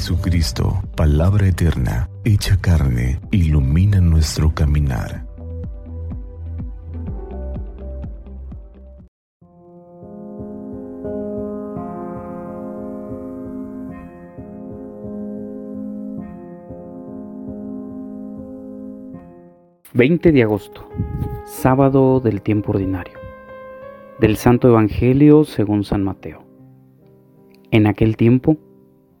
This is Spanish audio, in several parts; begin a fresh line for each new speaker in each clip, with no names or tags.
Jesucristo, palabra eterna, hecha carne, ilumina nuestro caminar.
...20 de agosto... ...sábado del tiempo ordinario... ...del Santo Evangelio según San Mateo... En aquel tiempo...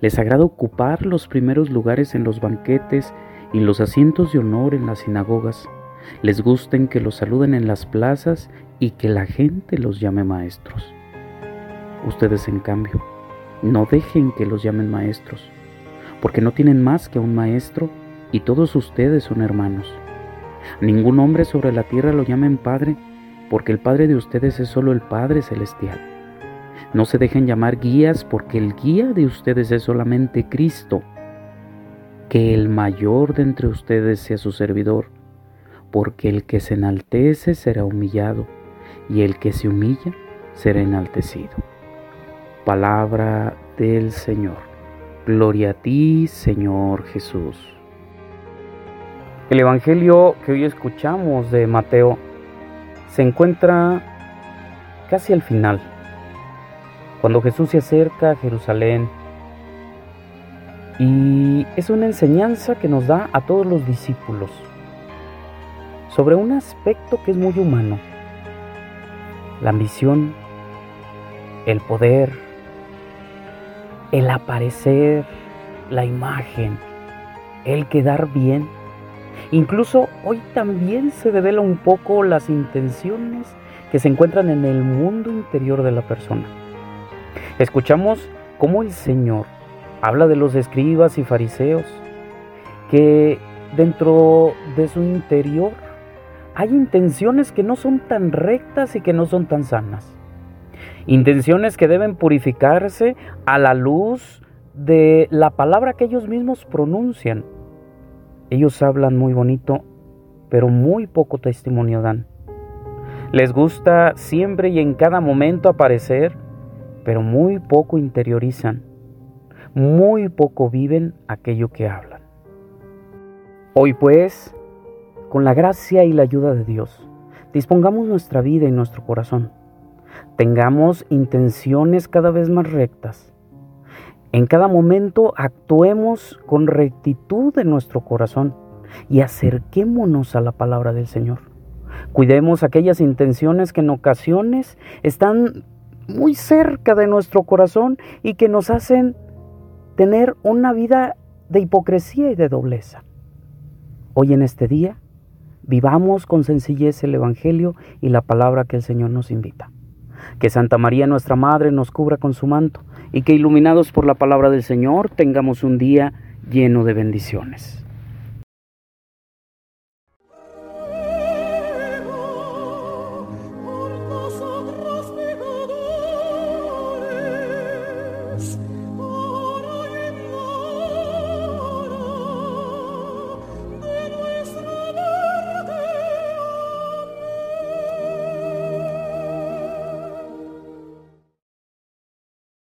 les agrada ocupar los primeros lugares en los banquetes y los asientos de honor en las sinagogas. Les gusten que los saluden en las plazas y que la gente los llame maestros. Ustedes, en cambio, no dejen que los llamen maestros, porque no tienen más que un maestro y todos ustedes son hermanos. Ningún hombre sobre la tierra lo llamen Padre, porque el Padre de ustedes es solo el Padre Celestial. No se dejen llamar guías porque el guía de ustedes es solamente Cristo. Que el mayor de entre ustedes sea su servidor, porque el que se enaltece será humillado, y el que se humilla será enaltecido. Palabra del Señor. Gloria a ti, Señor Jesús. El Evangelio que hoy escuchamos de Mateo se encuentra casi al final cuando Jesús se acerca a Jerusalén. Y es una enseñanza que nos da a todos los discípulos sobre un aspecto que es muy humano. La ambición, el poder, el aparecer, la imagen, el quedar bien. Incluso hoy también se devela un poco las intenciones que se encuentran en el mundo interior de la persona. Escuchamos cómo el Señor habla de los escribas y fariseos, que dentro de su interior hay intenciones que no son tan rectas y que no son tan sanas. Intenciones que deben purificarse a la luz de la palabra que ellos mismos pronuncian. Ellos hablan muy bonito, pero muy poco testimonio dan. Les gusta siempre y en cada momento aparecer pero muy poco interiorizan, muy poco viven aquello que hablan. Hoy pues, con la gracia y la ayuda de Dios, dispongamos nuestra vida y nuestro corazón. Tengamos intenciones cada vez más rectas. En cada momento actuemos con rectitud en nuestro corazón y acerquémonos a la palabra del Señor. Cuidemos aquellas intenciones que en ocasiones están muy cerca de nuestro corazón y que nos hacen tener una vida de hipocresía y de dobleza. Hoy en este día, vivamos con sencillez el Evangelio y la palabra que el Señor nos invita. Que Santa María nuestra Madre nos cubra con su manto y que iluminados por la palabra del Señor tengamos un día lleno de bendiciones.